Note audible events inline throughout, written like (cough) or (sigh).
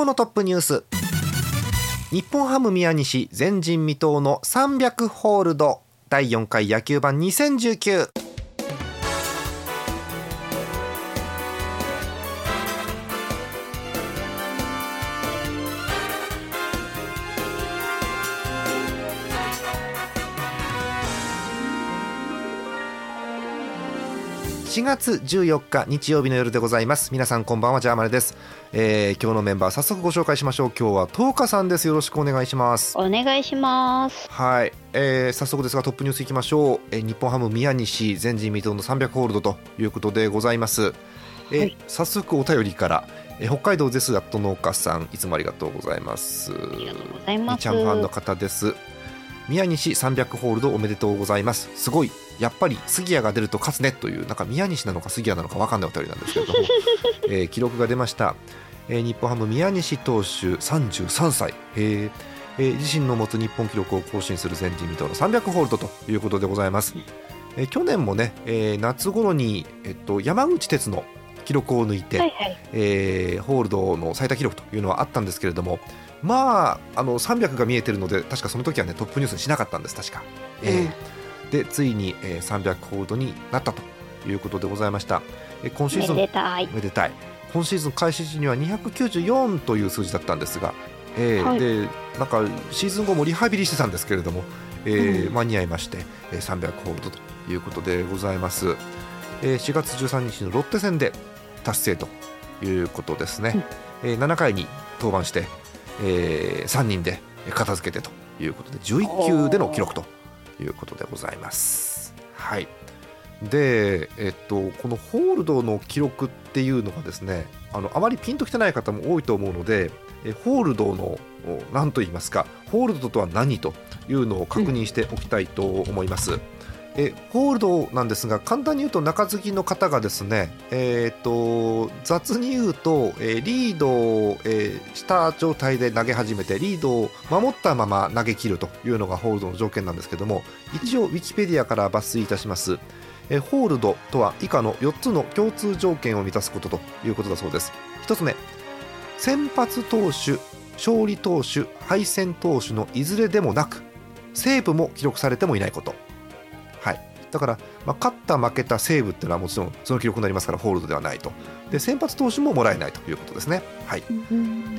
今日のトップニュース。日本ハム宮西前人未到の300ホールド。第4回野球盤2019 4月14日日曜日の夜でございます。皆さんこんばんはジャーマネです、えー、今日のメンバー早速ご紹介しましょう。今日は東花さんです。よろしくお願いします。お願いします。はい、えー、早速ですがトップニュースいきましょう、えー、日本ハム宮西前人未到の300ホールドということでございます。えー、はい、早速お便りから、えー、北海道ゼスアット農家さんいつもありがとうございます。ありがとうございます。みちゃんファンの方です。宮西300ホールドおめでとうございます。すごいやっぱり杉谷が出ると勝つねというなんか宮西なのか杉谷なのか分かんないお便りなんですけれども、(laughs) えー、記録が出ました、えー、日本ハム宮西投手33歳、えー。えー、自身の持つ日本記録を更新する前人未到の300ホールドということでございます、えー、去年もね、えー、夏頃に、えっと、山口哲の記録を抜いて、はいはい、えー、ホールドの最多記録というのはあったんですけれどもまああの300が見えてるので確かその時はねトップニュースにしなかったんです確か、えー、うん、でついに、えー、300ホールドになったということでございました、えー、今シーズンめでたい。めでたい。今シーズン開始時には294という数字だったんですが、えー、はい、でなんかシーズン後もリハビリしてたんですけれども、えー、うん、間に合いまして、えー、300ホールドということでございます、えー、4月13日のロッテ戦で達成ということですね、うん、えー、7回に登板してえー、3人で片付けてということで11球での記録ということでございます。はいで、えっと、このホールドの記録っていうのがですねあのあまりピンときてない方も多いと思うのでえホールドの何と言いますかホールドとは何というのを確認しておきたいと思います。うんえホールドなんですが簡単に言うと中継ぎの方がですね、えーと、雑に言うと、え、リードを、えー、した状態で投げ始めてリードを守ったまま投げ切るというのがホールドの条件なんですけども一応ウィキペディアから抜粋いたします、え、ホールドとは以下の4つの共通条件を満たすことということだそうです。1つ目先発投手勝利投手敗戦投手のいずれでもなくセーブも記録されてもいないこと。だから、まあ、勝った負けたセーブっていうのはもちろんその記録になりますからホールドではないと。で先発投手ももらえないということですね、はい、で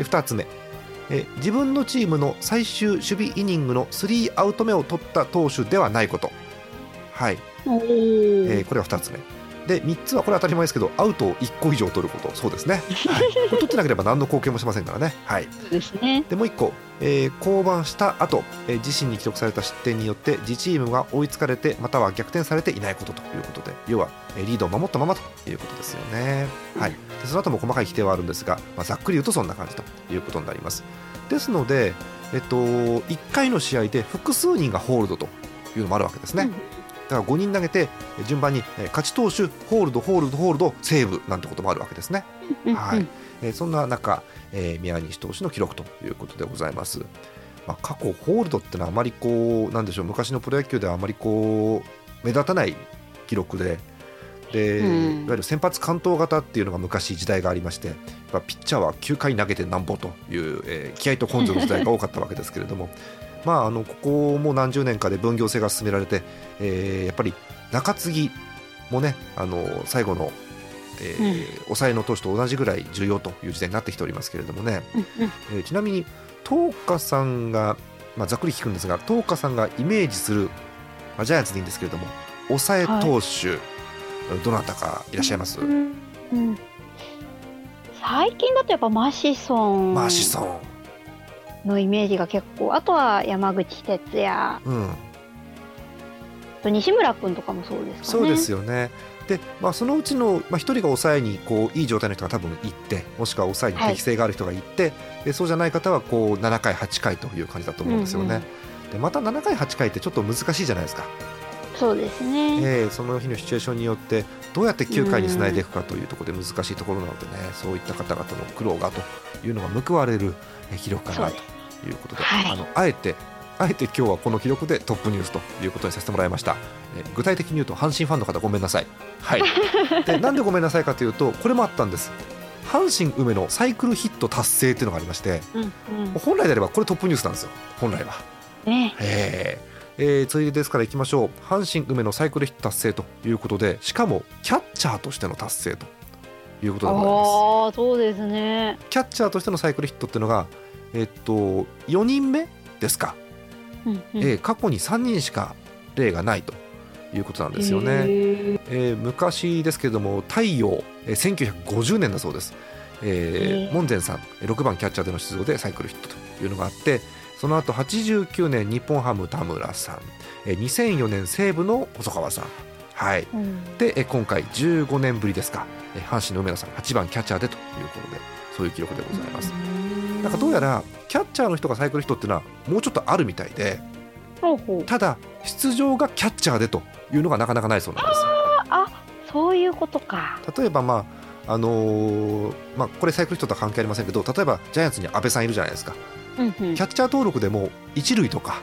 2つ目。え自分のチームの最終守備イニングの3アウト目を取った投手ではないこと、はい。えー、これは2つ目で3つはこれ当たり前ですけどアウトを1個以上取ることそうですね、はい、こ (laughs) れ取ってなければ何の貢献もしませんからね。はい、でもう1個、えー、降板した後、えー、自身に記録された失点によって自チームが追いつかれてまたは逆転されていないことということで要は、えー、リードを守ったままということですよね。はい、でその後も細かい規定はあるんですが、まあ、ざっくり言うとそんな感じということになります。ですので、えっと、1回の試合で複数人がホールドというのもあるわけですね。うんだから5人投げて順番に勝ち投手ホールドホールドホールドセーブなんてこともあるわけですね。はい、えそんな中、えー、宮西投手の記録ということでございます。まあ、過去ホールドってのはあまりこうなんでしょう昔のプロ野球ではあまりこう目立たない記録でで、うん、いわゆる先発完投型っていうのが昔時代がありましてピッチャーは9回投げてなんぼという、えー、気合と根性の時代が多かったわけですけれどもまあ、あのここも何十年かで分業制が進められて、えー、やっぱり中継ぎもねあの最後の、えー、うん、抑えの投手と同じぐらい重要という時代になってきておりますけれどもね、うんうん、えー、ちなみに東花さんが、まあ、ざっくり聞くんですが東花さんがイメージする、まあ、ジャイアンツでいいんですけれども抑え投手、はい、どなたかいらっしゃいます、うんうん、最近だとやっぱマシソン。マシソンのイメージが結構。あとは山口哲也、うん、と西村君とかもそうですかね。そうですよね。で、まあ、そのうちの、まあ、1人が抑えにこういい状態の人が多分行ってもしくは抑えに適性がある人が行って、でそうじゃない方はこう7回8回という感じだと思うんですよね。でまた7回8回ってちょっと難しいじゃないですか。そうですね、えーその日のシチュエーションによってどうやって9回につないでいくかというところで難しいところなのでね、そういった方々の苦労がというのが報われるえー記録かなそうということで、はい。あのあえてあえて今日はこの記録でトップニュースということにさせてもらいました、えー具体的に言うと阪神ファンの方ごめんなさい。はい。でなんでごめんなさいかというとこれもあったんです。阪神梅のサイクルヒット達成っていうのがありましてうんうん。本来であればこれトップニュースなんですよ。本来は。ね。えー。えー、ついでですからいきましょう。阪神梅のサイクルヒット達成ということでしかもキャッチャーとしての達成ということでございます。そうですね。キャッチャーとしてのサイクルヒットっていうのがえっと4人目ですか、うんうん。えー過去に3人しか例がないということなんですよね、えー昔ですけれども太陽、えー1950年だそうです、えー門前さんえー6番キャッチャーでの出場でサイクルヒットというのがあってその後89年日本ハム田村さん、えー2004年西武の細川さんはい。うん。でえー今回15年ぶりですか。えー阪神の梅野さん8番キャッチャーでということでそういう記録でございます。なんかどうやらキャッチャーの人がサイクルヒットっていうのはもうちょっとあるみたいでただ出場がキャッチャーでというのがなかなかないそうなんです。あそういうことか。例えばまああのーまあ、これサイクルヒットとは関係ありませんけど例えばジャイアンツに阿部さんいるじゃないですか。うんうん。キャッチャー登録でも一塁とか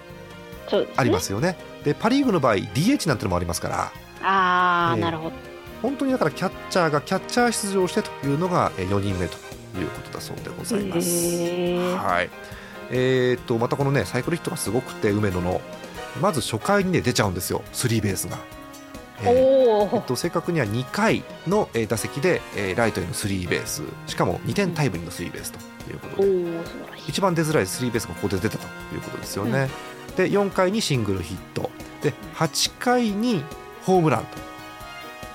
ありますよね。でパ・リーグの場合 DH なんてのもありますからああ、ええなるほど。本当にだからキャッチャーがキャッチャー出場してというのが4人目ということだそうでございます。はい。えー、とまたこのねサイクルヒットがすごくて梅野のまず初回にね出ちゃうんですよ。スリーベースが。えーおおえっと、正確には2回のえー打席で、えーライトへのスリーベース。しかも2点タイムリーのスリーベースということおで一番出づらいスリーベースがここで出たということですよね。で4回にシングルヒット。で8回にホームランと。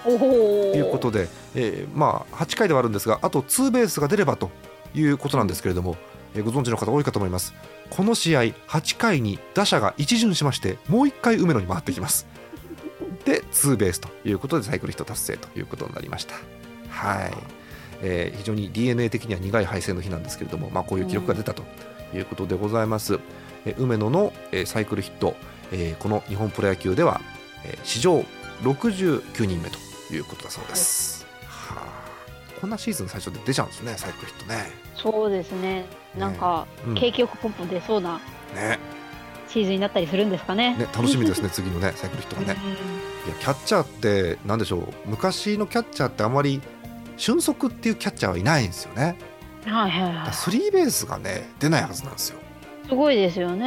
いうことで、えーまあ、8回ではあるんですがあとツーベースが出ればということなんですけれども、えーご存知の方多いかと思います。この試合8回に打者が一巡しましてもう1回梅野に回ってきます。でツーベースということでサイクルヒット達成ということになりました。はい、えー非常に DNA 的には苦い敗戦の日なんですけれども、まあ、こういう記録が出たということでございます、えー梅野の、えーサイクルヒット、えーこの日本プロ野球では、えー史上69人目ということだそうです、はあ。こんなシーズン最初で出ちゃうんですねサイクルヒットね。そうですね。なんか、うん。景気よくポンポン出そうなね。シーズンになったりするんですかね。ね楽しみですね次のね (laughs) サイクルヒットがね。いやキャッチャーってなんでしょう？昔のキャッチャーってあまり俊足っていうキャッチャーはいないんですよね。うんはいはい。はいスリーベースがね出ないはずなんですよ、すごいですよね。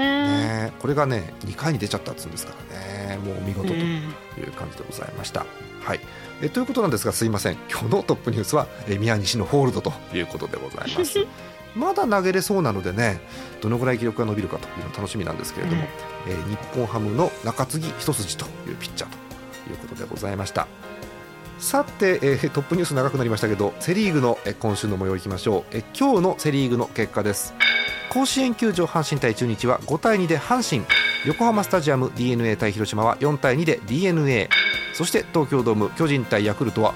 ね、これがね2回に出ちゃったっつうんですからね。もうお見事と。うんいう感じでございました。はいえということなんですがすいません今日のトップニュースはえ宮西のホールドということでございます。(laughs) まだ投げれそうなのでねどのぐらい記録が伸びるかというの楽しみなんですけれども、えー日本ハムの中継ぎ一筋というピッチャーということでございました。さて、えートップニュース長くなりましたけどセ・リーグの、えー今週の模様いきましょう、えー今日のセ・リーグの結果です。甲子園球場阪神対中日は5対2で阪神。横浜スタジアム d n a 対広島は4対2で d n a そして東京ドーム巨人対ヤクルトは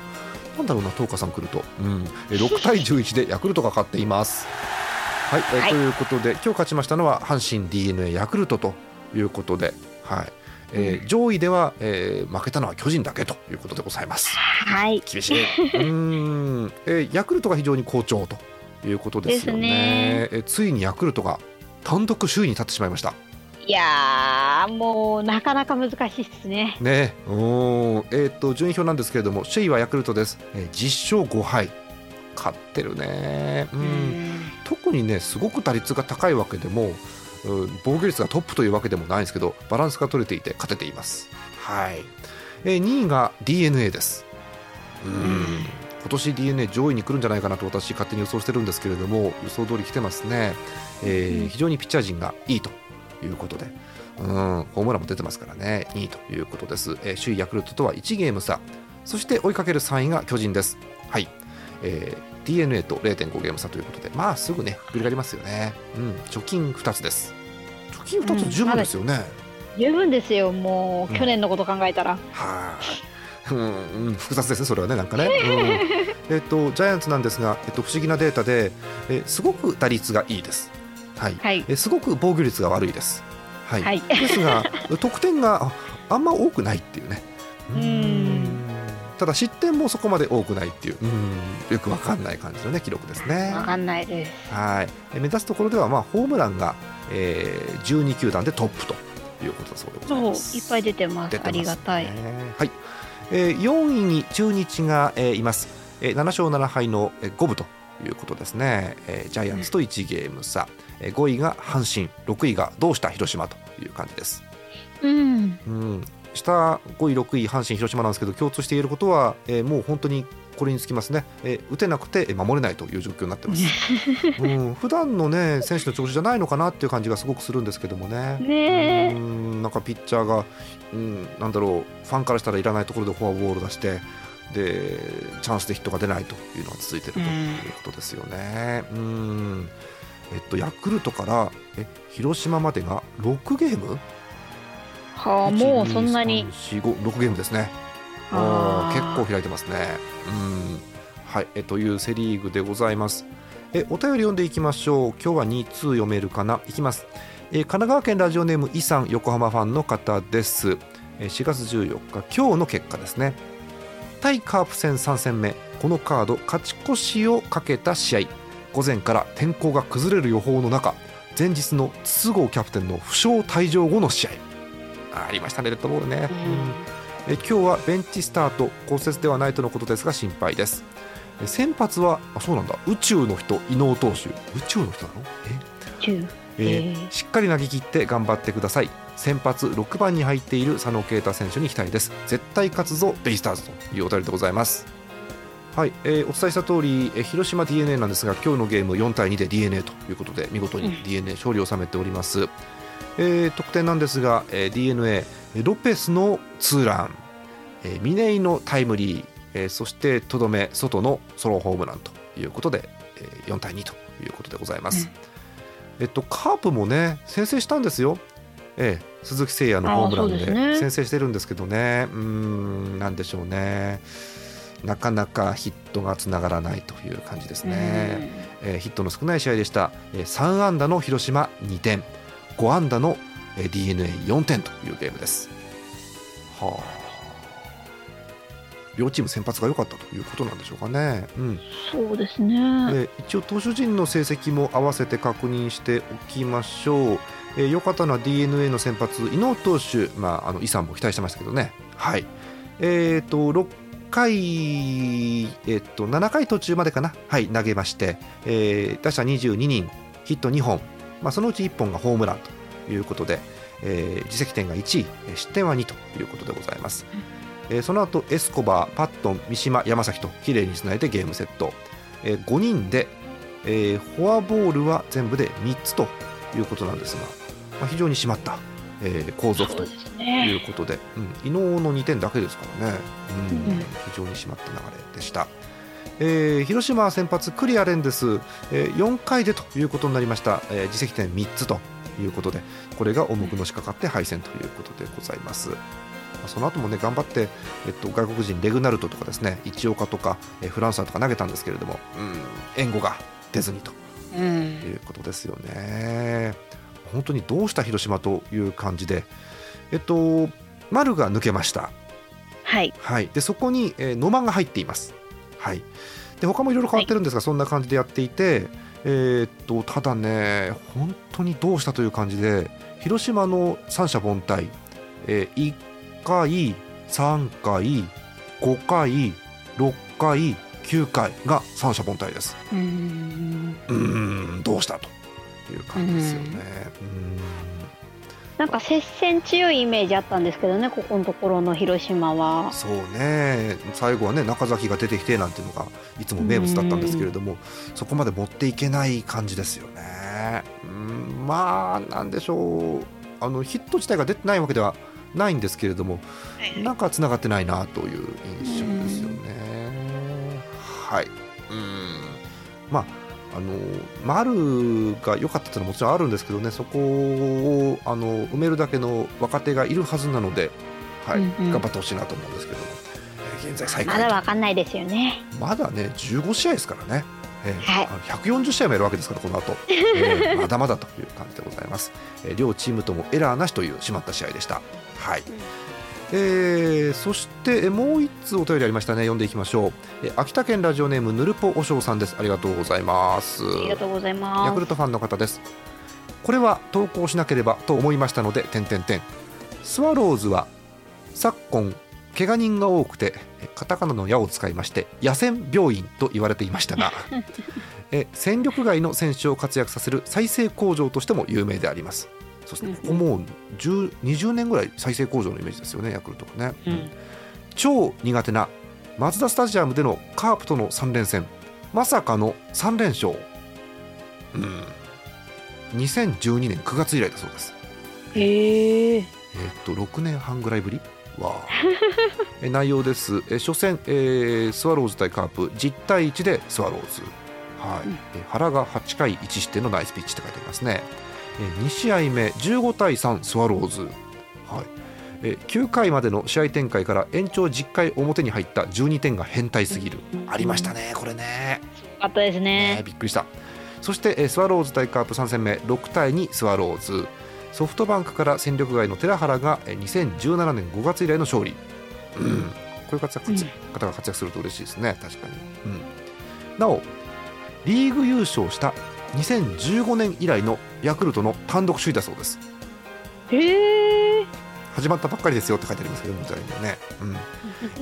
なんだろうな東花さん来ると、うん、えー6対11でヤクルトが勝っています。はい、えーはい。ということで今日勝ちましたのは阪神 d n a ヤクルトということで、はいえー上位では、えー負けたのは巨人だけということでございます。はい厳しい。うーん、えーヤクルトが非常に好調ということですよね。ねえーついにヤクルトが単独首位に立ってしまいました。いやーもうなかなか難しいですねね、うーん、えっ、と順位表なんですけれども、首位はヤクルトです。えー10勝5敗。勝ってるね。うん。特にね、すごく打率が高いわけでも、うん防御率がトップというわけでもないんですけど、バランスが取れていて勝てています。はい。えー2位が DNA です。うん。今年 DNA 上位に来るんじゃないかなと私勝手に予想してるんですけれども予想通り来てますね、えーうん非常にピッチャー陣がいいということでうんホームランも出てますからねいいということです、えー首位ヤクルトとは1ゲーム差そして追いかける3位が巨人ですはい、えー DNA と0.5ゲーム差ということでまあすぐね振り返りますよね。うん貯金2つです。貯金2つ十分ですよね、十分ですよもう、うん去年のこと考えたら。はうん、複雑ですね、それはね、なんかね。うん、えっと、ジャイアンツなんですが、えっと、不思議なデータで、えすごく打率がいいです。はい、はい、えすごく防御率が悪いです。はい、はい、ですが、得点があんま多くないっていうね。うんただ失点もそこまで多くないっていう、よくわかんない感じのね記録ですね。わかんないです。はい。目指すところではまあホームランが、えー、12球団でトップということだそうでございます。いっぱい出てます。すね、ありがたい。はい。えー、4位に中日が、えー、います。えー、7勝7敗の五分ということですね。えー、ジャイアンツと1ゲーム差。えー、5位が阪神、6位がどうした広島という感じです。うん。うん。下5位、6位、阪神、広島なんですけど共通して言えることは、えー、もう本当にこれにつきますね、えー、打てなくて守れないという状況になってます、(laughs) うん、普段のね選手の調子じゃないのかなっていう感じがすごくするんですけどもね。ねうんなんかピッチャーが、うん、なんだろうファンからしたらいらないところでフォアボール出してでチャンスでヒットが出ないというのが続いているということですよね。うん。えっと、ヤクルトからえ広島までが6ゲームはあもうそんなに。4 5 6ゲームですね。あ結構開いてますね。うん。はいえというセ・リーグでございます。えお便り読んでいきましょう。今日は2通読めるかな？いきます。え神奈川県ラジオネームイさん横浜ファンの方です。え4月14日今日の結果ですね。対カープ戦3戦目。このカード勝ち越しをかけた試合。午前から天候が崩れる予報の中。前日の筒香キャプテンの負傷退場後の試合ありましたね、レッドボールね。うん、え今日はベンチスタート、骨折ではないとのことですが心配です。先発はあそうなんだ。宇宙の人伊能投手。宇宙の人なの？え？えー、しっかり投げ切って頑張ってください。先発6番に入っている佐野啓太選手に期待です。絶対勝つぞベイスターズというお便りでございます。はい、えー、お伝えした通り、えー、広島 d n a なんですが今日のゲーム4対2で d n a ということで見事に d n a 勝利を収めております、うんえー、得点なんですが、えー、d n a ロペスのツーラン、えー、峰井のタイムリー、えー、そしてとどめ外のソロホームランということで、えー、4対2ということでございます、うん、えっとカープもね先制したんですよ、えー、鈴木誠也のホームランで先制してるんですけどね。うんなんでしょうね。なかなかヒットがつながらないという感じですね、えー、ヒットの少ない試合でした、えー、3安打の広島2点5安打の d n a 4点というゲームです。はあ両チーム先発が良かったということなんでしょうかね。うん、そうですね。一応投手陣の成績も合わせて確認しておきましょう。えー、良かったのは d n a の先発伊能投手、まああのイさんも期待してましたけどね。はい。えっ、ー、と6回えっ、ー、と7回途中までかなはい投げまして、えー、打者22人ヒット2本まあ、そのうち1本がホームランということで、えー、自責点が1位失点は2ということでございます、うん、えー、その後エスコバーパットン三島山崎ときれいにつないでゲームセット、えー、5人で、えー、フォアボールは全部で3つということなんですが、まあ、非常に締まった、えー、後続ということで、うん、伊能の2点だけですからね、うん、うん、非常に締まった流れでした。えー、広島先発クリアレンです、えー、4回でということになりました、えー、自責点3つということでこれが重くのしかかって敗戦ということでございます。その後もね頑張って、えっと、外国人レグナルトとかですね一岡とか、えフランスとか投げたんですけれども、うん、援護が出ずにと、うん、いうことですよね。本当にどうした広島という感じで、えっと、丸が抜けました。はい、はい、でそこに、えー、野間が入っています。はい、で他もいろいろ変わってるんですが、はい、そんな感じでやっていて、えー、っとただね本当にどうしたという感じで広島の三者凡退、えー、1回3回5回6回9回が三者凡退です。うん。どうしたという感じですよね。うんなんか接戦強いイメージあったんですけどね、ここのところの広島は。そうね、最後はね、中崎が出てきてなんていうのが、いつも名物だったんですけれども、そこまで持っていけない感じですよね。うんまあ、なんでしょう、あのヒット自体が出てないわけではないんですけれども、なんかつながってないなという印象ですよね。はいうんまああの丸が良かったというのはもちろんあるんですけどねそこをあの埋めるだけの若手がいるはずなので、はい、うんうん、頑張ってほしいなと思うんですけども、現在最下位まだわかんないですよね。まだね15試合ですからね。えーはい。140試合もやるわけですからこの後、(laughs) えーまだまだという感じでございます、えー両チームともエラーなしという締まった試合でした。はい、えーそしてえーもう一つお便りありましたね。読んでいきましょう、えー秋田県ラジオネームぬるぽおしょうさんです。ありがとうございます。ありがとうございヤます。クルトファンの方です。これは投稿しなければと思いましたので点々点スワローズは昨今怪我人が多くてえカタカナの矢を使いまして野戦病院と言われていましたが (laughs) え戦力外の選手を活躍させる再生工場としても有名でありますそしてここもう10 20年ぐらい再生工場のイメージですよねヤクルトがね、うん。超苦手なマツダスタジアムでのカープとの3連戦。まさかの3連勝。うん。2012年9月以来だそうです。へええーっと6年半ぐらいぶり？内容です。え初戦、えースワローズ対カープ。10対1でスワローズ、はい。うん。え原が8回1失点のナイスピッチって書いてありますね。え2試合目15対3スワローズ、はい。え9回までの試合展開から延長10回表に入った12点が変態すぎる、ありましたねこれね。よかったですね。ねびっくりした。そしてえースワローズ対カープ3戦目6対2スワローズ。ソフトバンクから戦力外の寺原がえー2017年5月以来の勝利、うん、こういう活躍、うん。方が活躍すると嬉しいですね。確かに、うん、なおリーグ優勝した2015年以来のヤクルトの単独首位だそうです。へえ始まったばっかりですよって書いてありますけどみたいにね、うん。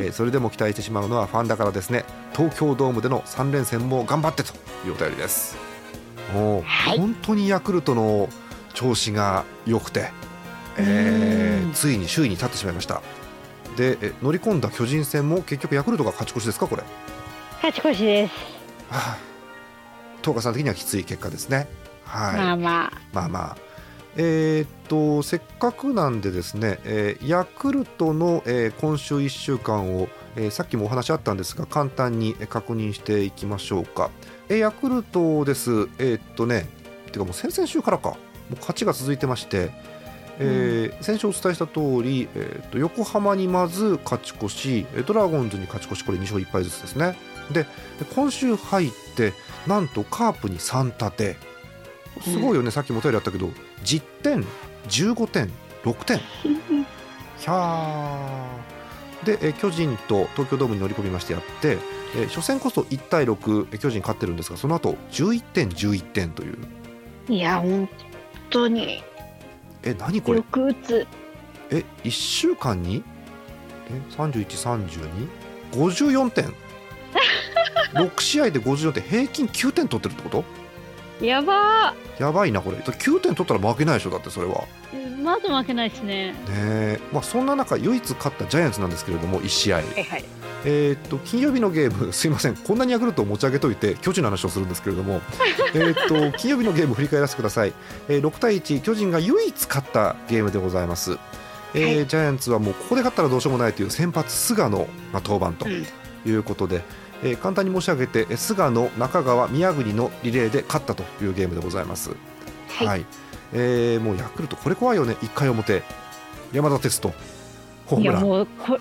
えーそれでも期待してしまうのはファンだからですね。東京ドームでの3連戦も頑張ってというお便りです。もう、はい。本当にヤクルトの調子が良くて、えーうん。ついに首位に立ってしまいました。でえ乗り込んだ巨人戦も結局ヤクルトが勝ち越しですかこれ、は勝ち越しです。あ、東華さん的にはきつい結果ですねはい、まあまあ。まあまあ。えーっとせっかくなんでですね、えーヤクルトの、えー今週1週間を、えーさっきもお話あったんですが簡単にえー確認していきましょうか、えーヤクルトです。えーっとねてかもう先々週からか。もう勝ちが続いてまして、えー先週お伝えした通り、えーっと横浜にまず勝ち越しえードラゴンズに勝ち越しこれ2勝1敗ずつですね。でで今週入ってなんとカープに3立てすごいよね、さっきもお便りあったけど。10点15点6点ひゃー。でえ巨人と東京ドームに乗り込みましてやってえ初戦こそ1対6え巨人勝ってるんですがその後11点11点という。いや本当に。え何これ？よく打つ。え1週間に？え313254点6試合で54点平均9点取ってるってこと？やば。やばいなこれ。9点取ったら負けないでしょだってそれは。ーまず負けないですね。ねえ。まあ、そんな中唯一勝ったジャイアンツなんですけれども1試合、はいはい。えーっと金曜日のゲーム (laughs) すいません。こんなにヤクルトを持ち上げといて巨人の話をするんですけれども。(laughs) えーっと金曜日のゲーム振り返らせてください、えー6対1巨人が唯一勝ったゲームでございます、えーはい。ジャイアンツはもうここで勝ったらどうしようもないという先発菅野が登板とうん。いうことで、えー簡単に申し上げてえー菅野中川宮国のリレーで勝ったというゲームでございます。はい。えーもうヤクルトこれ怖いよね。1回表。山田哲人。ホーいやムラン。もうこ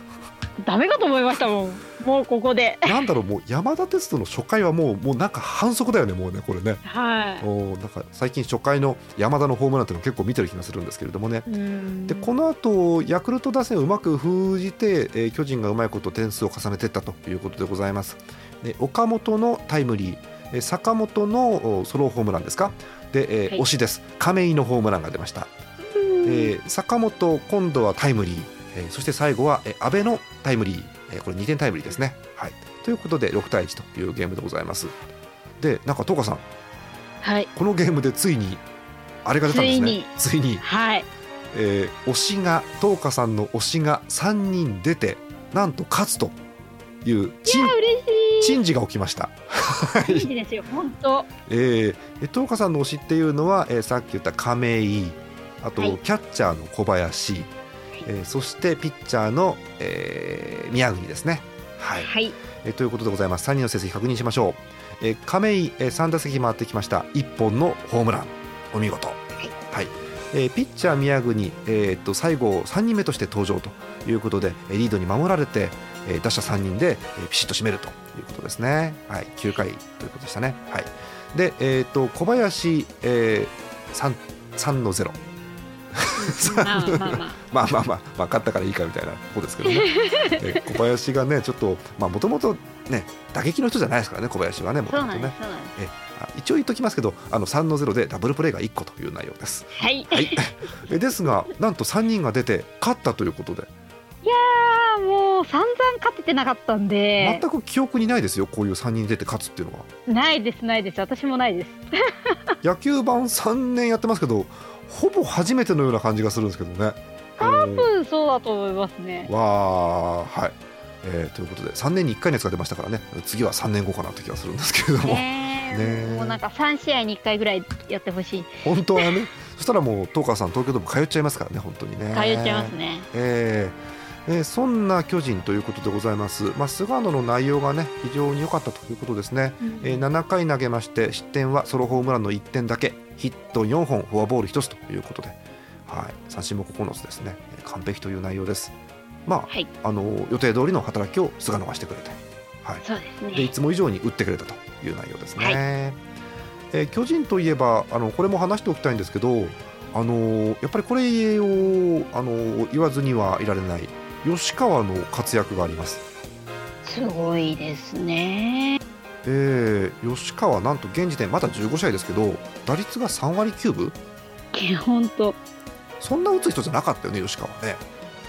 ダメかと思いましたもんもうここで。なんだろうもう山田哲人の初回はもうもうなんか反則だよねもうねこれね。はい。おーなんか最近初回の山田のホームランっていうの結構見てる気がするんですけれどもね。うん。でこの後ヤクルト打線をうまく封じて、えー巨人がうまいこと点数を重ねていったということでございます。で岡本のタイムリー。えー坂本のおソロホームランですか？で、えーはい。推しです。亀井のホームランが出ました。えー坂本、今度はタイムリー、えーそして最後は、えー阿部のタイムリー、えーこれ2点タイムリーですね。はい、ということで6対1というゲームでございます。で、なんか東さん、はい。このゲームでついにあれが出たんですね。ついに、はい。えー推しが東さんの推しが3人出て、なんと勝つというい珍や嬉しい。珍事が起きました。はい。嬉しいですよ本当。えー、え東花さんの推しっていうのは、えーさっき言った亀井あと、はい。キャッチャーの小林、えーそしてピッチャーの、えー宮国ですね。はい、はい。えーということでございます。3人の成績確認しましょう、えー亀井、えー3打席回ってきました。1本のホームラン。お見事、はい。えー、ピッチャー宮国、えー、と最後3人目として登場ということでリードに守られて、えー、打者3人で、えー、ピシッと締めるということですね、はい、9回ということでしたね、はい、で、えーと、小林、えー、3, 3の0まあまあまあまあ。まあまあ、まあ、勝ったからいいかみたいなことですけどね。(laughs) 小林がねちょっともともとね打撃の人じゃないですからね小林はねもともとね一応言っときますけどあの3の0でダブルプレーが1個という内容です。はい、はい、(laughs) ですがなんと3人が出て勝ったということで。いやもう散々勝ててなかったんで。全く記憶にないですよこういう3人出て勝つっていうのは。ないですないです。私もないです。(laughs) 野球盤3年やってますけどほぼ初めてのような感じがするんですけどね。多分そうだと思いますね。わあはい、えー、ということで3年に1回のやつが出ましたからね。次は3年後かなって気がするんですけれども、ね、もうなんか3試合に1回ぐらいやってほしい。本当はね。そしたらもう東川さん東京ドーム通っちゃいますからね本当にね。通っちゃいますね。えー、えー、そんな巨人ということでございます、まあ、菅野の内容がね非常に良かったということですね、うん、えー、7回投げまして失点はソロホームランの1点だけヒット4本フォアボール1つということで、はい、三振も9つですね。完璧という内容です。まあ、はい、あの予定通りの働きを菅野がしてくれて、はい。そうですね、でいつも以上に打ってくれたという内容ですね、はい、えー、巨人といえばあのこれも話しておきたいんですけどあのやっぱりこれをあの言わずにはいられない吉川の活躍があります。すごいですねえー、吉川なんと現時点まだ15試合ですけど打率が3割9分本当そんな打つ人じゃなかったよね吉川ね。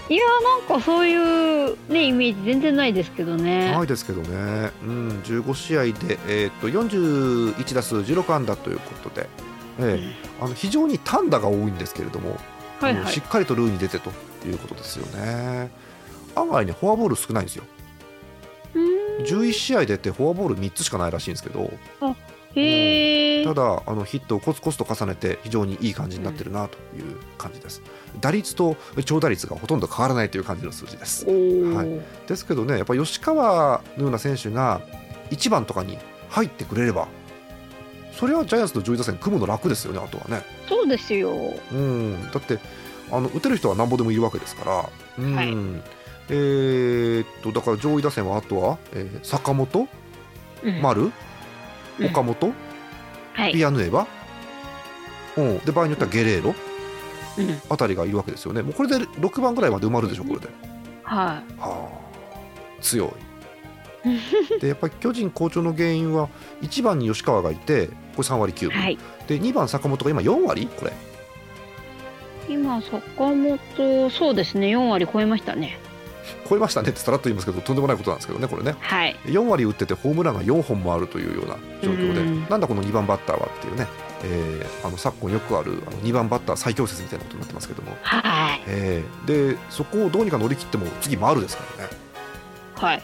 いやなんかそういうねイメージ全然ないですけどね。ないですけどね。うん15試合で、えー、っと41打数16安打ということで、えー、うん、あの非常に単打が多いんですけれども、はいはい、しっかりとルーに出てということですよね。案外ねフォアボール少ないんですよ11試合出てフォアボール3つしかないらしいんですけどへただあのヒットをコツコツと重ねて非常にいい感じになってるなという感じです、打率と長打率がほとんど変わらないという感じの数字です、はい、ですけどねやっぱ吉川のような選手が1番とかに入ってくれればそれはジャイアンツと上位打線組むの楽ですよねあとはね。そうですよ、うん、だってあの打てる人はなんぼでもいるわけですから、うん、はい、えー、っとだから上位打線はあとは、えー、坂本、うん、丸、岡本、はい、ピアヌエバ、うん、で場合によってはゲレーロ、うん、あたりがいるわけですよね。もうこれで6番ぐらいまで埋まるでしょこれで。はい、はあ、強い。でやっぱり巨人好調の原因は1番に吉川がいてこれ3割9分、はい、で2番坂本が今4割？これ。今坂本そうですね。4割超えましたね超えましたねってさらっと言いますけどとんでもないことなんですけどねこれね、はい、4割打っててホームランが4本もあるというような状況で、ん。なんだこの2番バッターはっていうね、えー、あの昨今よくあるあの2番バッター最強説みたいなことになってますけども、はい。えー、でそこをどうにか乗り切っても次丸ですからね。はい。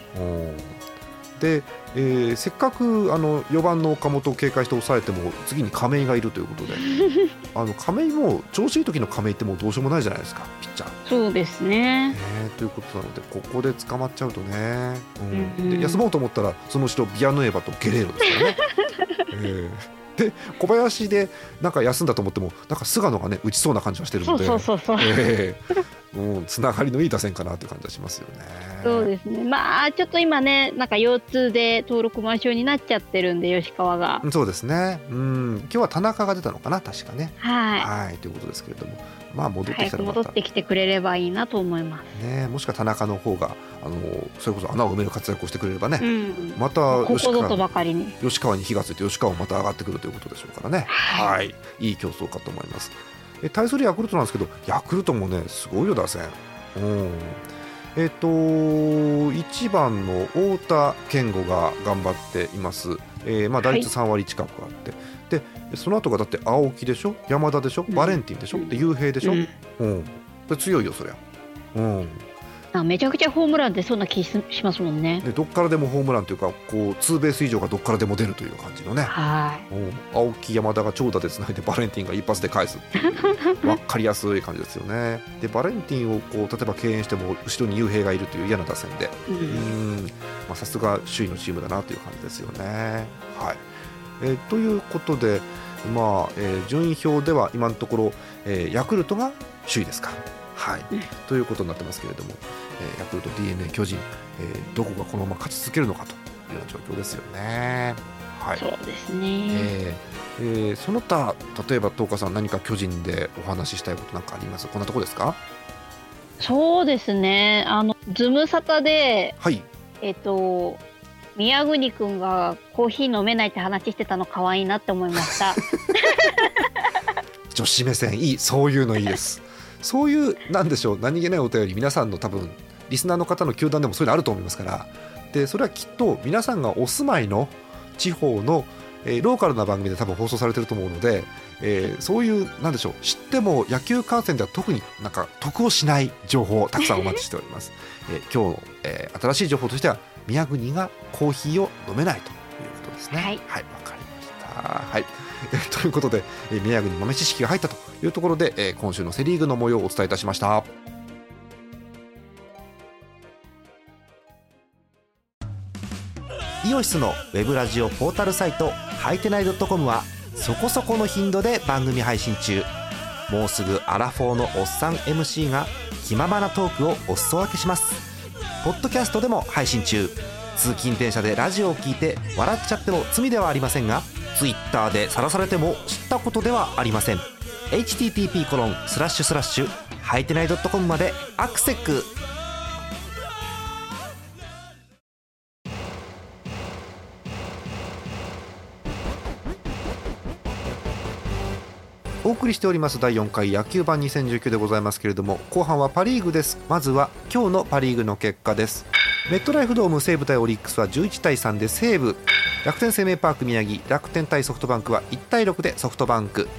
で、えー、せっかくあの4番の岡本を警戒して抑えても次に亀井がいるということで (laughs) あの亀井も調子いい時の亀井ってもうどうしようもないじゃないですかピッチャー。そうですね、ね、ということなのでここで捕まっちゃうとね、うん、で休もうと思ったらその後ろビアヌエバとゲレーロですからね。(laughs) えーで小林でなんか休んだと思ってもなんか菅野がね打ちそうな感じはしてるので。もうつながりのいい打線かなという感じはしますよね。そうですね。まあちょっと今ねなんか腰痛で登録抹消になっちゃってるんで吉川が。そうですね。うん。今日は田中が出たのかな確かね。はい。はいということですけれどもまあ戻ってきたら戻ってきてくれればいいなと思います。ねもしくは田中の方があのそれこそ穴を埋める活躍をしてくれればね、うん、また吉川ばかりに。吉川に火がついて吉川もまた上がってくるということでしょうからね。はい、い。い競争かと思います。え対するヤクルトなんですけどヤクルトもねすごいよ打線。うん。えっ、ー、と1番の太田健吾が頑張っています、えーまあ、打率3割近くあって、はい、でその後がだって青木でしょ？山田でしょ、うん、バレンティンでしょ、で雄平でしょ、うん、うん、強いよそりゃ、うん、あめちゃくちゃホームラン出そうな気しますもんね。でどっからでもホームランというかこうツーベース以上がどっからでも出るという感じのね、はい、青木山田が長打でつないでバレンティンが一発で返す分 (laughs) かりやすい感じですよね。でバレンティンをこう例えば敬遠しても後ろに雄平がいるという嫌な打線で。さすが首位のチームだなという感じですよね。はいえー、ということで、まあえー、順位表では今のところ、えー、ヤクルトが首位ですか。はい、うん、ということになってますけれども、えー、ヤクルト、d n a 巨人、えー、どこがこのまま勝ち続けるのかというような状況ですよね。はい、そうですね、えーえー、その他例えば東花さん何か巨人でお話ししたいことなんかあります？こんなとこですか？そうですね。あのズムサタで、はい、えっ、ー、と宮国くんがコーヒー飲めないって話してたの可愛いなって思いました。(laughs) 女子目線いいそういうのいいです。そういうなんでしょう何気ないお便り皆さんの多分リスナーの方の球団でもそういうのあると思いますから。でそれはきっと皆さんがお住まいの地方の、えー、ローカルな番組で多分放送されてると思うので、えー、そういうなんでしょう知っても野球観戦では特になんか得をしない情報をたくさんお待ちしております、えー、今日の、え、新しい情報としては宮国がコーヒーを飲めないということですね。はい。わ、はい、かりました。はい。えー、(laughs) ということで、えー、宮国豆知識が入ったというところで、えー、今週のセ・リーグの模様をお伝えいたしました。イオシスのウェブラジオポータルサイトハイテナイドットコムはそこそこの頻度で番組配信中。もうすぐアラフォーのおっさん MC が気ままなトークをお裾分けしますポッドキャストでも配信中。通勤電車でラジオを聞いて笑っちゃっても罪ではありませんが Twitter で晒されても知ったことではありません。http コロンスラッシュスラッシュハイテナイドットコムまでアクセックお送りしております第4回野球版2019でございますけれども後半はパ・リーグです。まずは今日のパ・リーグの結果です。メットライフドーム西武対オリックスは11対3で西武。楽天生命パーク宮城。楽天対ソフトバンクは1対6でソフトバンク。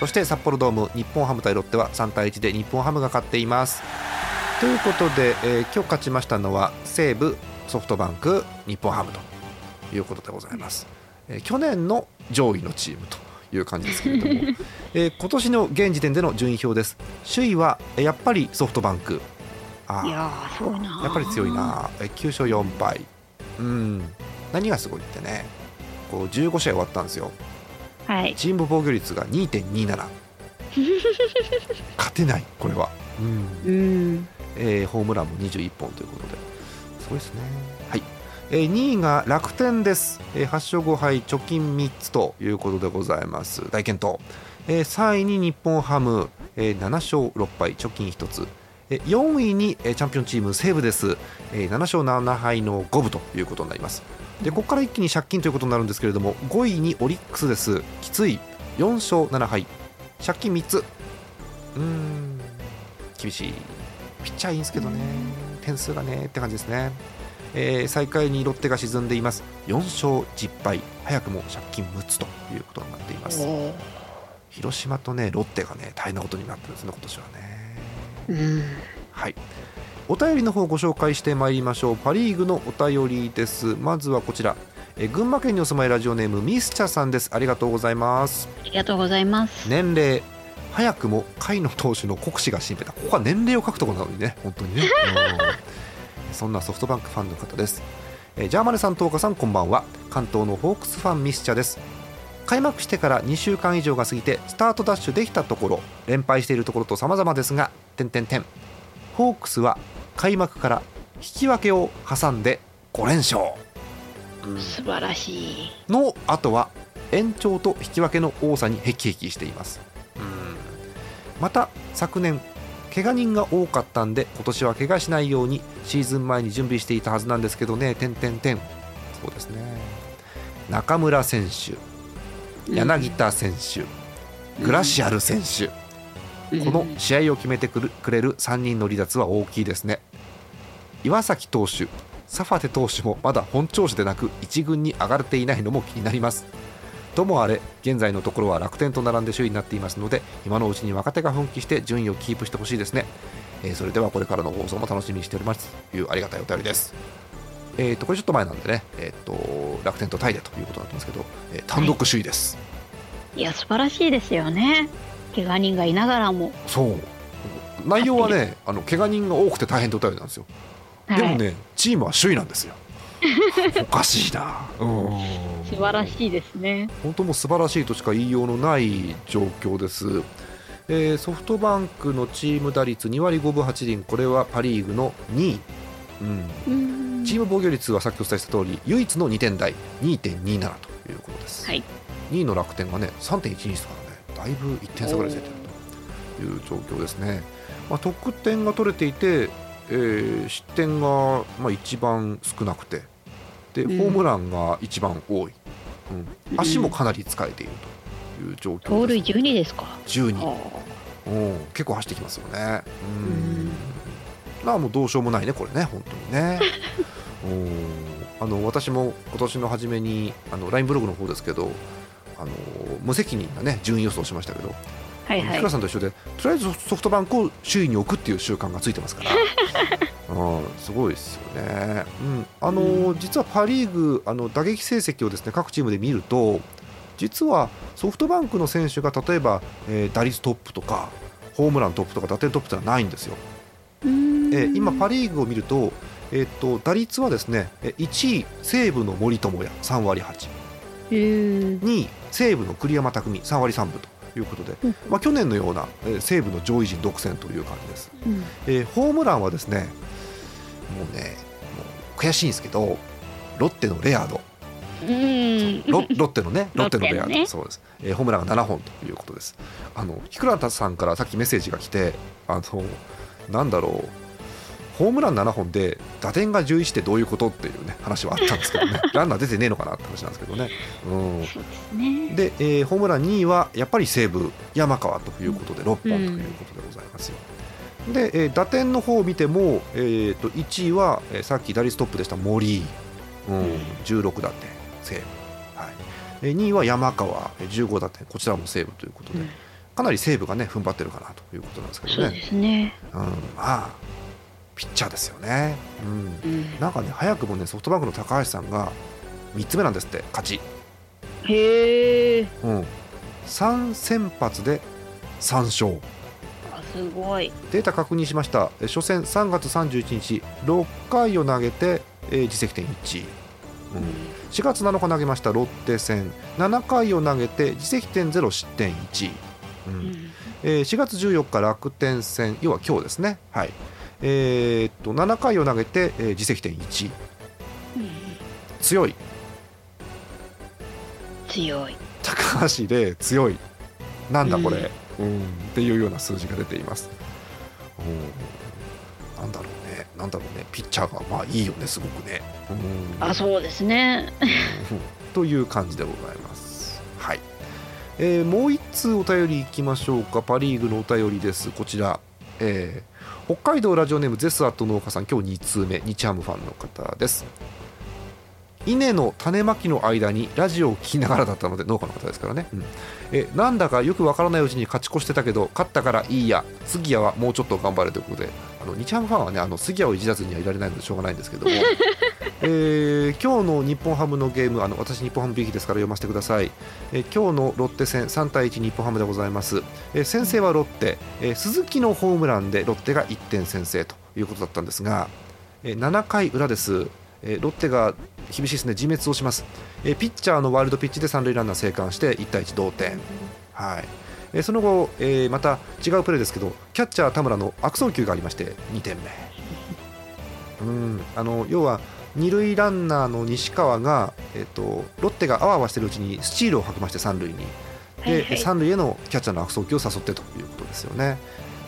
そして札幌ドーム日本ハム対ロッテは3対1で日本ハムが勝っています。ということで、えー、今日勝ちましたのは西武ソフトバンク日本ハムということでございます、えー、去年の上位のチームと。いう感じですけれども、(laughs) えー、今年の現時点での順位表です。首位はやっぱりソフトバンク。あいややっぱり強いな9勝4敗。うん。何がすごいってね。こう15試合終わったんですよ、はい、チーム防御率が2.27 (laughs) 勝てないこれは。うん、うん。えー、ホームランも21本ということで。すごいですね。はいえー、2位が楽天です、えー、8勝5敗貯金3つということでございます。大健闘、えー、3位に日本ハム、えー、7勝6敗貯金1つ。4位にチャンピオンチーム西武です、7勝7敗の五分ということになります。でここから一気に借金ということになるんですけれども5位にオリックスです。きつい。4勝7敗借金3つ。うん。厳しい。ピッチャーいいんですけどね。点数がねって感じですねえー、最下位にロッテが沈んでいます。4勝10敗。早くも借金6つということになっています。広島とねロッテがね大変なことになってるんですね今年はね。はい。お便りの方ご紹介してまいりましょう。パ・リーグのお便りです。まずはこちら。え群馬県にお住まいラジオネームミスチャさんです。ありがとうございます。ありがとうございます。年齢。早くも甲斐の投手の国士が心配。だここは年齢を書くところなのにね。本当にねそんなソフトバンクファンの方です、えー、ジャーマネさん、東花さんこんばんは。関東のホークスファンミスチャです。開幕してから2週間以上が過ぎてスタートダッシュできたところ連敗しているところと様々ですが点点点ホークスは開幕から引き分けを挟んで5連勝、うん、素晴らしい。の後は延長と引き分けの多さにへきへきしています、うん、また昨年怪我人が多かったんで今年は怪我しないようにシーズン前に準備していたはずなんですけどね。点点点。そうですね。中村選手柳田選手、グラシアル選手、この試合を決めてくれる3人の離脱は大きいですね。岩崎投手サファテ投手もまだ本調子でなく1軍に上がれていないのも気になりますともあれ現在のところは楽天と並んで首位になっていますので今のうちに若手が奮起して順位をキープしてほしいですね、えー、それではこれからの放送も楽しみにしております。というありがたいお便りです。えーとこれちょっと前なんでね、えーと、楽天とタイでということになってますけど、えー、単独首位です、はい、いや素晴らしいですよね。怪我人がいながらも。そう。内容はねあの怪我人が多くて大変ってお便りなんですよ、はい、でもねチームは首位なんですよおかしいな、うん、素晴らしいですね。本当も素晴らしいとしか言いようのない状況です、えー、ソフトバンクのチーム打率2割5分8厘。これはパ・リーグの2位、うん、チーム防御率はさっきお伝えした通り唯一の2点台。2.27ということです、はい、2位の楽天がね3.12ですからね。だいぶ1点差ぐらい出てるという状況ですね、まあ、得点が取れていて、えー、失点がまあ一番少なくてで、ホームランが一番多い、うん、足もかなり使えているという状況です、盗塁12ですか？12お結構走ってきますよね。うん。まあもうどうしようもないねこれね。本当にね。お (laughs) あの私も今年の初めにあの LINE ブログの方ですけどあの無責任なね順位予想しましたけどはいはい、倉さんと一緒でとりあえずソフトバンクを首位に置くっていう習慣がついてますから (laughs) うん、すごいですよね、うん、あの、うん、実はパ・リーグあの打撃成績をですね各チームで見ると実はソフトバンクの選手が例えば、えー、打率トップとかホームラントップとか打点トップってのはないんですよ。えー、今、パ・リーグを見ると,、えーと、打率はですね1位、西武の森友哉3割8、2位、西武の栗山巧3割3分と。いうことで、まあ、去年のような、えー、西武の上位陣独占という感じです、うん、えー、ホームランはですねもうねもう悔しいんですけど (laughs) ロッテのレアード。ロロッテのねロッテのレアード、ね、そうです、えー、ホームランが7本ということです。あの日倉さんからさっきメッセージが来てあのなんだろうホームラン7本で打点が11ってどういうことっていうね話はあったんですけどね。(laughs) ランナー出てねえのかなって話なんですけどね。うん、で、えー、ホームラン2位はやっぱり西武山川ということで6本ということでございますよ。うん、で、えー、打点の方を見ても、えー、と1位は、えー、さっき打率トップでした森、うん、16打点西武、はい。えー、2位は山川。15打点。こちらも西武ということで。うん。かなり西武がね踏ん張ってるかなということなんですけどね。そうですね。うん、まあピッチャーですよね、うん、うん、なんかね早くもねソフトバンクの高橋さんが3つ目なんですって勝ち。へえ、うん、3先発で3勝。すごい。データ確認しました。初戦3月31日6回を投げて、えー、自責点1、うん、4月7日投げましたロッテ戦。7回を投げて自責点0失点1、うん。うん。えー、4月14日楽天戦。要は今日ですね。はいえー、っと7回を投げて、えー、自責点1、うん、強い強い高橋で強いなんだこれ、うん、うん、っていうような数字が出ています。うん、なんだろうね、なんだろうね、ピッチャーがまあいいよね、すごくね。うん、あ、そうですね。という感じでございます。はい。えー、もう一通お便りいきましょうか。パ・リーグのお便りです。こちら。えー、北海道ラジオネームゼスアット農家さん今日2通目日ハムファンの方です。稲の種まきの間にラジオを聴きながらだったので農家の方ですからね、うん、えなんだかよくわからないうちに勝ち越してたけど勝ったからいいや。杉谷はもうちょっと頑張れということであの日ハムファンはねあの杉谷をいじらずにはいられないのでしょうがないんですけども、えー、今日の日本ハムのゲームあの私日本ハムビギですから読ませてください、えー、今日のロッテ戦3対1日本ハムでございます、えー、先制はロッテ、え、鈴木のホームランでロッテが1点先制ということだったんですが、えー、7回裏です。えロッテが厳しいですね。自滅をします、えピッチャーのワイルドピッチで三塁ランナー生還して1対1同点、はい。えその後、えまた違うプレーですけどキャッチャー田村の悪送球がありまして2点目。うん。あの要は二塁ランナーの西川が、えーと、ロッテがあわあわしているうちにスチールを吐きまして三塁に。で、はいはい、三塁へのキャッチャーの悪送球を誘ってということですよね。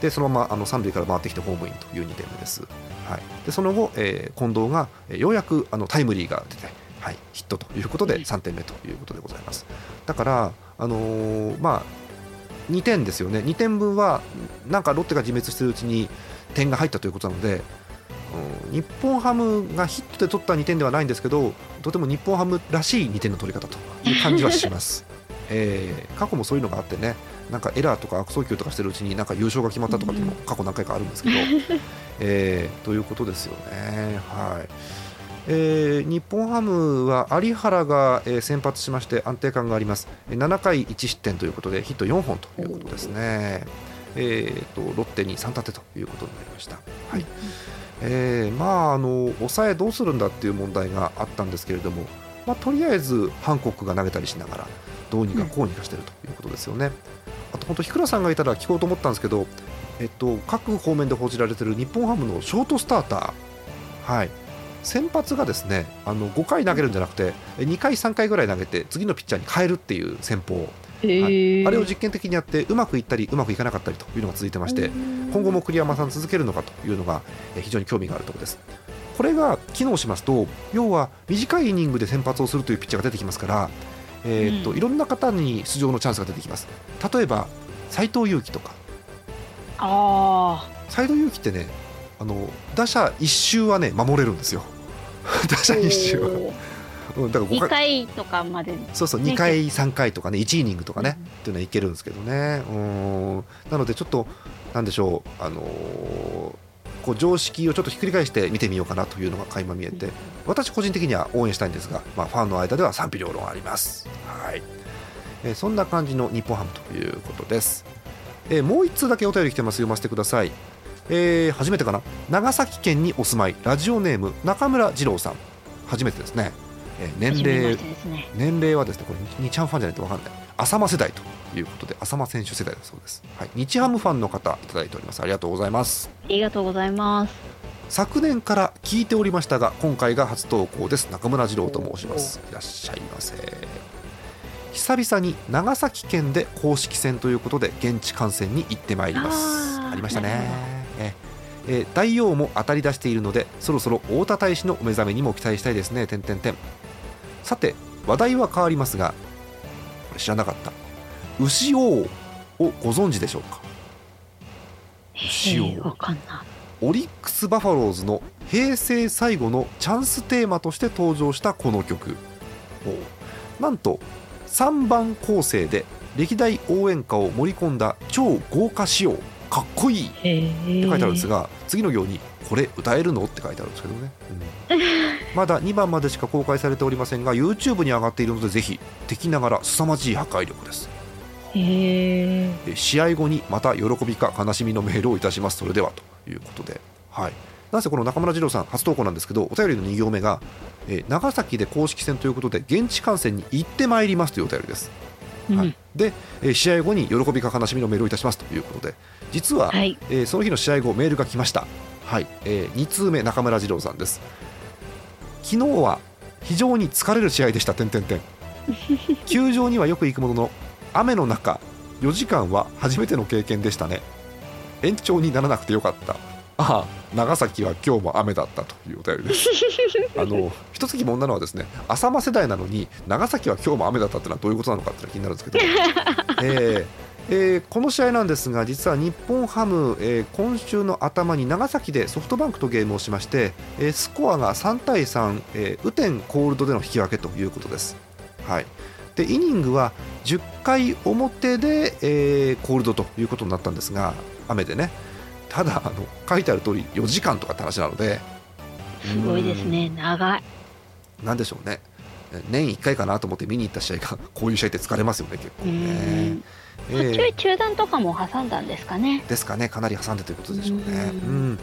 でそのままあの三塁から回ってきてホームインという2点目です。はい、でその後、えー、近藤が、えー、ようやくあのタイムリーが出て、はい、ヒットということで3点目ということでございます。だから、あのー、まあ、2点ですよね、2点分はなんかロッテが自滅しているうちに点が入ったということなので、うん、日本ハムがヒットで取った2点ではないんですけど、とても日本ハムらしい2点の取り方という感じはします。(laughs) えー、過去もそういうのがあってねなんかエラーとか悪送球とかしてるうちになんか優勝が決まったとかっていうのも過去何回かあるんですけど、(laughs) えー、ということですよね。はい。えー、日本ハムは有原が、えー、先発しまして安定感があります。7回1失点ということでヒット4本ということですね、えーと、ロッテに3立てということになりました。はいえー、まああの抑えどうするんだっていう問題があったんですけれども、まあ、とりあえずハンコックが投げたりしながらどうにかこうにかしてるということですよね。あと本当日倉さんがいたら聞こうと思ったんですけど、えっと、各方面で報じられている日本ハムのショートスターター、はい、先発がですねあの5回投げるんじゃなくて2回、3回ぐらい投げて次のピッチャーに変えるっていう戦法はい、あれを実験的にやってうまくいったりうまくいかなかったりというのが続いてまして今後も栗山さん続けるのかというのが非常に興味があるところです。これが機能しますと要は短いイニングで先発をするというピッチャーが出てきますから、えー、っといろんな方に出場のチャンスが出てきます。例えば斎藤佑樹とか。斎藤佑樹ってねあの打者1周はね守れるんですよ。(laughs) 打者1周は。うん、だから2回とかまで、そうそう2回3回とかね1イニングとかね、うん、っていうのはいけるんですけどね。うん。なのでちょっとなんでしょうあのー、こう常識をちょっとひっくり返して見てみようかなというのが垣間見えて私個人的には応援したいんですが、まあ、ファンの間では賛否両論あります。はい、えー、そんな感じの日本ハムということです、えー、もう1通だけお便り来てます。読ませてください。えー、初めてかな？長崎県にお住まい。ラジオネーム中村二郎さん。初めてですね。えー、年齢、ね、年齢はですねこれ日ハムファンじゃないと分かんない。浅間世代ということで浅間選手世代だそうです、はい、日ハムファンの方いただいております。ありがとうございます。ありがとうございます。昨年から聞いておりましたが今回が初投稿です。中村次郎と申します。いらっしゃいませ。久々に長崎県で公式戦ということで現地観戦に行ってまいります。ありましたね。えー、大王も当たり出しているのでそろそろ太田大使のお目覚めにも期待したいですね。点点点さて話題は変わりますが知らなかった。牛王をご存知でしょうか？牛王。オリックス・バファローズの平成最後のチャンステーマとして登場したこの曲。なんと3番構成で歴代応援歌を盛り込んだ超豪華仕様。かっこいい。って書いてあるんですが次のようにこれ歌えるの？って書いてあるんですけどね、うん、まだ2番までしか公開されておりませんが YouTube に上がっているのでぜひ敵ながら凄まじい破壊力です。試合後にまた喜びか悲しみのメールをいたします。それではということで。はい。なぜこの中村二郎さん初投稿なんですけどお便りの2行目が、えー、長崎で公式戦ということで現地観戦に行ってまいりますというお便りです、うん、はい、で、えー、試合後に喜びか悲しみのメールをいたしますということで。実は、はい、えー、その日の試合後メールが来ましたはい、えー、2通目中村二郎さんです。昨日は非常に疲れる試合でした点点点球場にはよく行くものの雨の中4時間は初めての経験でしたね。延長にならなくてよかった。ああ長崎は今日も雨だったというお便りです。(laughs) あの一つ疑問なのはですね浅間世代なのに長崎は今日も雨だったってのはどういうことなのかって気になるんですけど、(laughs) えーえー、この試合なんですが実は日本ハム、えー、今週の頭に長崎でソフトバンクとゲームをしまして、えー、スコアが3対3、えー、雨天コールドでの引き分けということです。はい、でイニングは10回表で、えー、コールドということになったんですが雨でね。ただあの書いてある通り4時間とかって話なので。すごいですね。長い。なんでしょうね。年1回かなと思って見に行った試合がこういう試合って疲れますよね結構ね。途中中断とかも挟んだんですかね。ですかね。かなり挟んでということでしょうね。うん。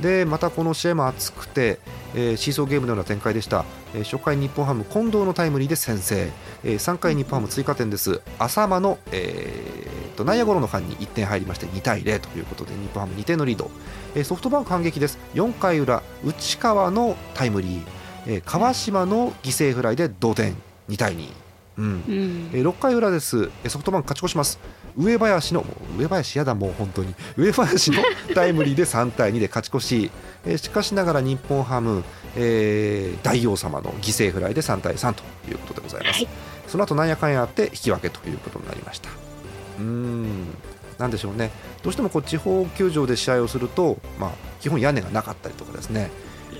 でまたこの試合も熱くて、えー、シーソーゲームのような展開でした、えー、初回日本ハム近藤のタイムリーで先制、えー、3回日本ハム追加点です。浅間の、えー、と内野ゴロの間に1点入りまして2対0ということで日本ハム2点のリード、えー、ソフトバンク反撃です。4回裏内川のタイムリー、えー、川島の犠牲フライで同点。2対2うん。うん、えー、6回裏です。ソフトバンク勝ち越します。上林の上林やだもう本当に。上林のタイムリーで3対2で勝ち越し、えー、しかしながら日本ハム、えー、大王様の犠牲フライで3対3ということでございます、はい、その後なんやかんやあって引き分けということになりました。うん。なんでしょうね。どうしてもこう地方球場で試合をすると、まあ、基本屋根がなかったりとかですね。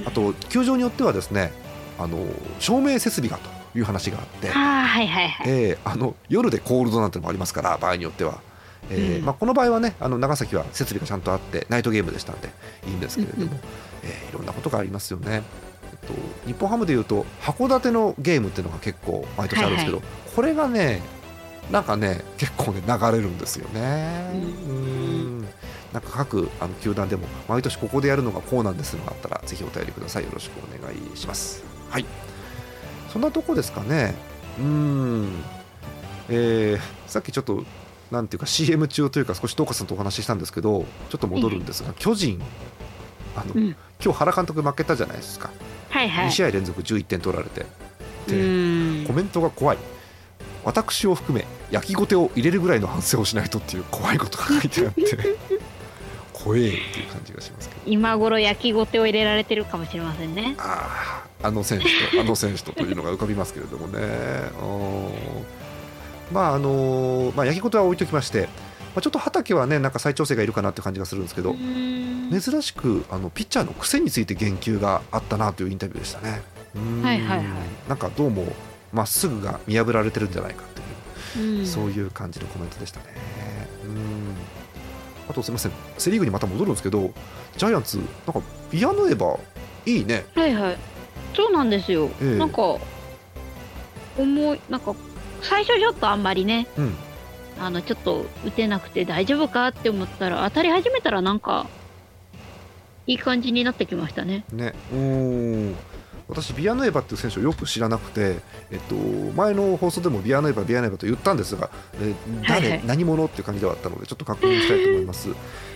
あと球場によってはですねあの照明設備がという話があって、はいはいはい。えー、あの夜でコールドなんてのもありますから場合によっては。えー、うん、まあ、この場合はねあの長崎は設備がちゃんとあってナイトゲームでしたんでいいんですけれども、うん、えー、いろんなことがありますよね。えっと、日本ハムでいうと函館のゲームっていうのが結構毎年あるんですけど、はいはい、これがねなんかね結構ね流れるんですよね。うん。なんか各あの球団でも毎年ここでやるのがこうなんですのがあったらぜひお便りください。よろしくお願いします。はいそんなとこですかね。うん。えー、さっきちょっとなんていうか CM 中というか少し東花さんとお話ししたんですけどちょっと戻るんですが、巨人あの、うん、今日原監督負けたじゃないですか、はいはい、2試合連続11点取られて。でコメントが怖い。私を含め焼きごてを入れるぐらいの反省をしないとっていう怖いことが書いてあって (laughs) 怖えっていう感じがしますけど。今頃焼きごてを入れられてるかもしれませんね。あああの選手とあの選手とというのが浮かびますけれどもね。(laughs) まああのまあ、焼きごては置いときまして、まあ、ちょっと畑はねなんか再調整がいるかなって感じがするんですけど珍しくあのピッチャーの癖について言及があったなというインタビューでしたね。はいはいはい、なんかどうもまっすぐが見破られてるんじゃないかっていう、そういう感じのコメントでしたね。うんあとすみません。セ・リーグにまた戻るんですけどジャイアンツなんかビアヌエバいいね。はいはい。そうなんですよ、えー、なんか思いなんか最初ちょっとあんまりね、うん、あのちょっと打てなくて大丈夫かって思ったら当たり始めたらなんかいい感じになってきましたね。ね。うん私、ビアノエバっていう選手をよく知らなくて、えっと、前の放送でもビアノエバ、ビアノエバと言ったんですが、え誰、はいはい、何者っていう感じではあったので、ちょっと確認したいと思います。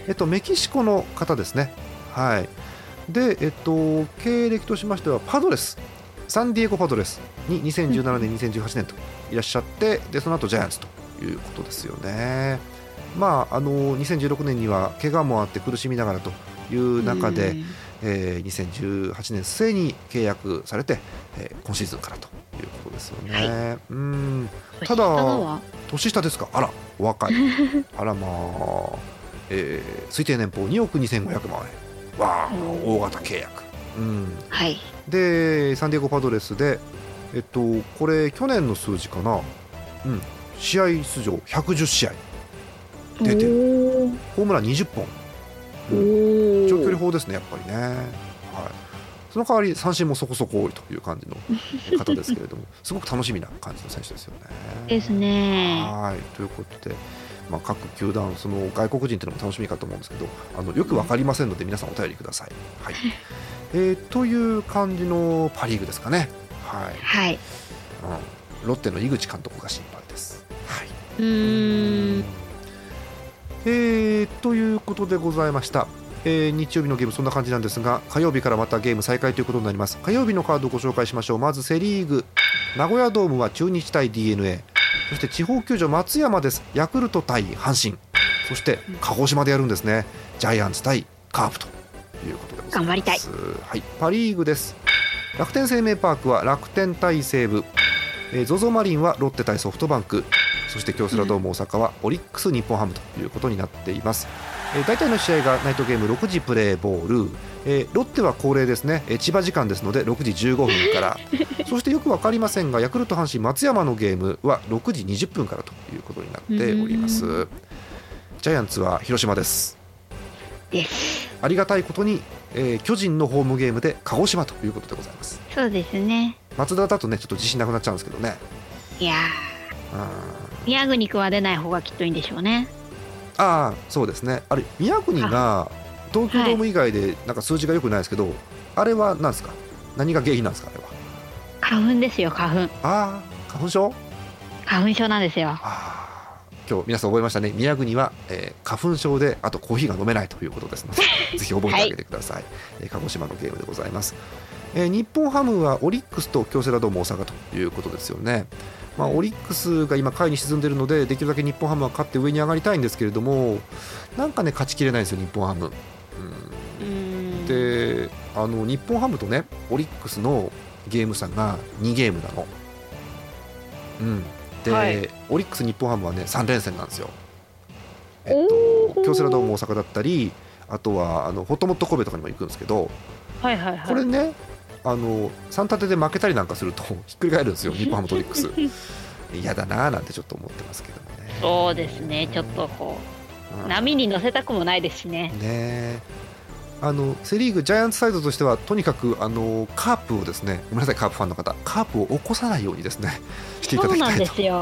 えっと、メキシコの方ですね。はい。で、えっと、経歴としましては、パドレス、サンディエゴ・パドレスに2017年、2018年といらっしゃって、でその後ジャイアンツということですよね。まあ、あの2016年には怪我もあって苦しみながらという中で、えー、2018年末に契約されて、えー、今シーズンからということですよね。はい、うん。ただ年下ですか？あらお若い。(laughs) あらまあ、えー、推定年俸2億2500万円。わあ大型契約。うん、はい、でサンディエゴ・パドレスで、えっと、これ去年の数字かな、うん、試合出場110試合。出てる。ホームラン20本長距離法ですねやっぱりね、はい、その代わり三振もそこそこ多いという感じの方ですけれども (laughs) すごく楽しみな感じの選手ですよね。ですね。はいということで。まあ、各球団、その外国人というのも楽しみかと思うんですけど、あのよく分かりませんので、皆さんお便りください。はい (laughs) えー、という感じのパ・リーグですかね。はい、はいうん、ロッテの井口監督が心配です。はい、うんえー、ということでございました。えー、日曜日のゲームそんな感じなんですが火曜日からまたゲーム再開ということになります。火曜日のカードをご紹介しましょう。まずセ・リーグ。名古屋ドームは中日対 d n a そして地方球場松山です。ヤクルト対阪神。そして鹿児島でやるんですね。ジャイアンツ対カープということで頑張りたい、はい、パ・リーグです。楽天生命パークは楽天対西武。えー、ZOZO マリンはロッテ対ソフトバンクそして京セラドーム大阪はオリックス日本ハムということになっています、えー、大体の試合がナイトゲーム6時プレーボール、えー、ロッテは恒例ですね、えー、千葉時間ですので6時15分から。(laughs) そしてよく分かりませんがヤクルト阪神松山のゲームは6時20分からということになっております。ジャイアンツは広島です。ありがたいことに、えー、巨人のホームゲームで鹿児島ということでございます。そうですね。松田だとねちょっと自信なくなっちゃうんですけどね。いや宮国君は出ない方がきっといいんでしょうね。ああそうですね。あれ宮国が東京ドーム以外でなんか数字がよくないですけど、はい、あれは何ですか？何が原因なんですか？あれは。花粉ですよ花粉。ああ花粉症？花粉症なんですよ。ああ今日皆さん覚えましたね。宮国は、えー、花粉症であとコーヒーが飲めないということですので (laughs) ぜひ覚えてあげてください、はい、えー、鹿児島のゲームでございます、えー、日本ハムはオリックスと京セラドーム大阪ということですよね。まあ、オリックスが今、下位に沈んでいるのでできるだけ日本ハムは勝って上に上がりたいんですけれどもなんかね勝ちきれないんですよ、日本ハム。うん、であの日本ハムとねオリックスのゲーム差が2ゲームなの。うん、で、はい、オリックス、日本ハムはね3連戦なんですよ。えっと、京セラドーム大阪だったりあとはあのホットモット神戸とかにも行くんですけど、はいはいはい、これねあの3立てで負けたりなんかすると (laughs) ひっくり返るんですよ (laughs) 日本ハムトリックス。嫌だなーなんてちょっと思ってますけどもね。そうですねちょっとこう、うん、波に乗せたくもないですしね。ね。あのセ・リーグジャイアンツサイドとしてはとにかくあのカープをですねごめんなさいカープファンの方カープを起こさないようにですねしていただきたいという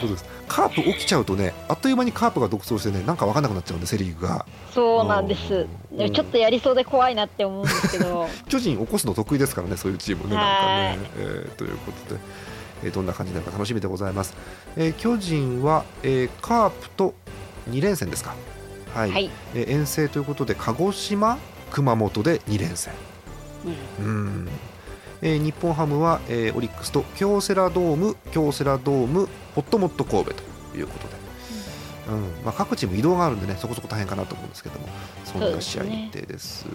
ことですカープ起きちゃうとねあっという間にカープが独走してねなんか分かんなくなっちゃうんでセ・リーグが。そうなんです。ちょっとやりそうで怖いなって思うんですけど。(laughs) 巨人起こすの得意ですからねそういうチームねなんかね、えー、ということで、えー、どんな感じになるか楽しみでございます、えー、巨人は、えー、カープと2連戦ですか。はい、はい、えー、遠征ということで鹿児島熊本で2連戦。うん、うんえー、日本ハムは、えー、オリックスと京セラドーム京セラドームホットモット神戸ということで、うん。まあ、各チーム移動があるんでねそこそこ大変かなと思うんですけども。そんな試合日程です、ね、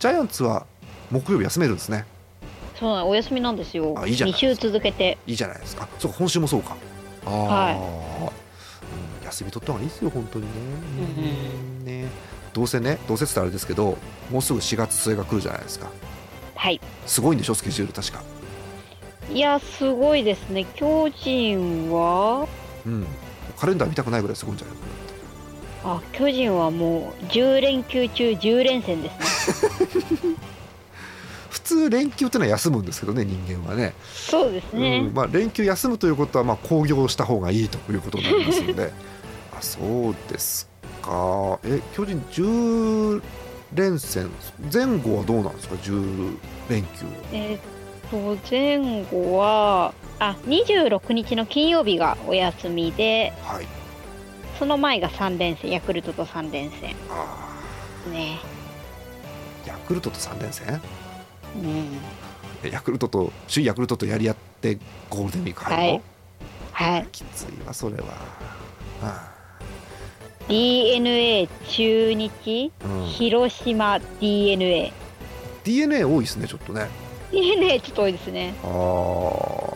ジャイアンツは木曜日休めるんですね。そうお休みなんですよ。あいいじゃない2週続けて。いいじゃないですか。そうか今週もそうか。ああ、はい。うん、休み取った方がいいですよ本当にね,、うん、ね。どうせねどうせってあれですけどもうすぐ4月末が来るじゃないですかはい。すごいんでしょ？スケジュール確か。いやすごいですね。巨人は？うん。カレンダー見たくないぐらいすごいんじゃない？かなあ巨人はもう10連休中10連戦ですね。(laughs) 普通連休ってのは休むんですけどね人間はね。そうですね、うん、まあ、連休休むということはまあ興行した方がいいということになりますので (laughs) あそうですか。え巨人10連戦前後はどうなんですか？10連休えー、っと前後はあ26日の金曜日がお休みで、はい、その前が3連戦ヤクルトと3連戦。あね。ヤクルトと3連戦？うん。ヤクルトと首位ヤクルトとやり合ってゴールデンウィーク入るの、はい、はい、きついわそれは、はあ DNA 中日、うん、広島 DNA DNA 多いですねちょっとね。DNA ちょっと多いですね。ああ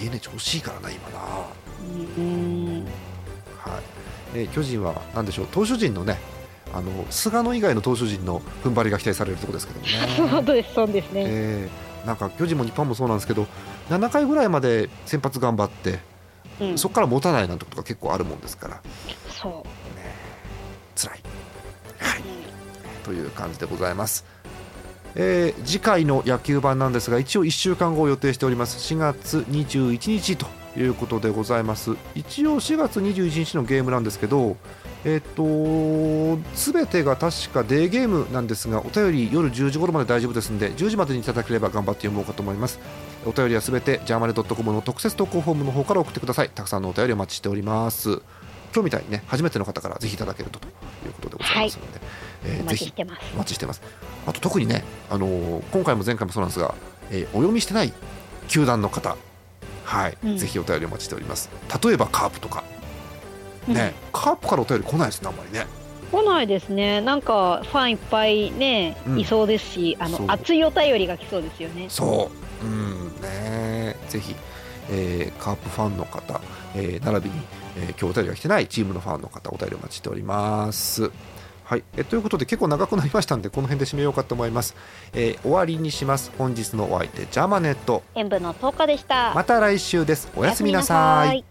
DNA 調子いいからな今な。うん。はい、ね、巨人は何でしょう？投手陣のねあの菅野以外の投手陣の踏ん張りが期待されるところですけどもね。(laughs) そうですそうですね、えー、なんか巨人も日本もそうなんですけど7回ぐらいまで先発頑張って、うん、そこから持たないなんてことが結構あるもんですから。そう辛い、はい、という感じでございます。えー、次回の野球版なんですが一応1週間後を予定しております。4月21日ということでございます。一応4月21日のゲームなんですけどえっ、ー、と全てが確かデーゲームなんですがお便り夜10時頃まで大丈夫ですので10時までにいただければ頑張って読もうかと思います。お便りはすべてジャーマネドットコムの特設投稿フォームの方から送ってください。たくさんのお便りお待ちしております。今日みたいにね初めての方からぜひいただけるとということでございますので、はい、えー、ぜひお待ちしてます。あと特にね、あのー、今回も前回もそうなんですが、えー、お読みしてない球団の方はい、うん、ぜひお便りお待ちしております。例えばカープとか。ね、うん、カープからお便り来ないですねあんまりね。来ないですね。なんかファンいっぱいね、うん、いそうですしあの熱いお便りが来そうですよね。そう。うん。ね。ぜひ、えー、カープファンの方、えー、並びにえー、今日お便りが来てないチームのファンの方お便りお待ちしております。はい、えということで結構長くなりましたんでこの辺で締めようかと思います、えー、終わりにします。本日のお相手ジャーマネット。演舞の10日でした。また来週です。おやすみなさい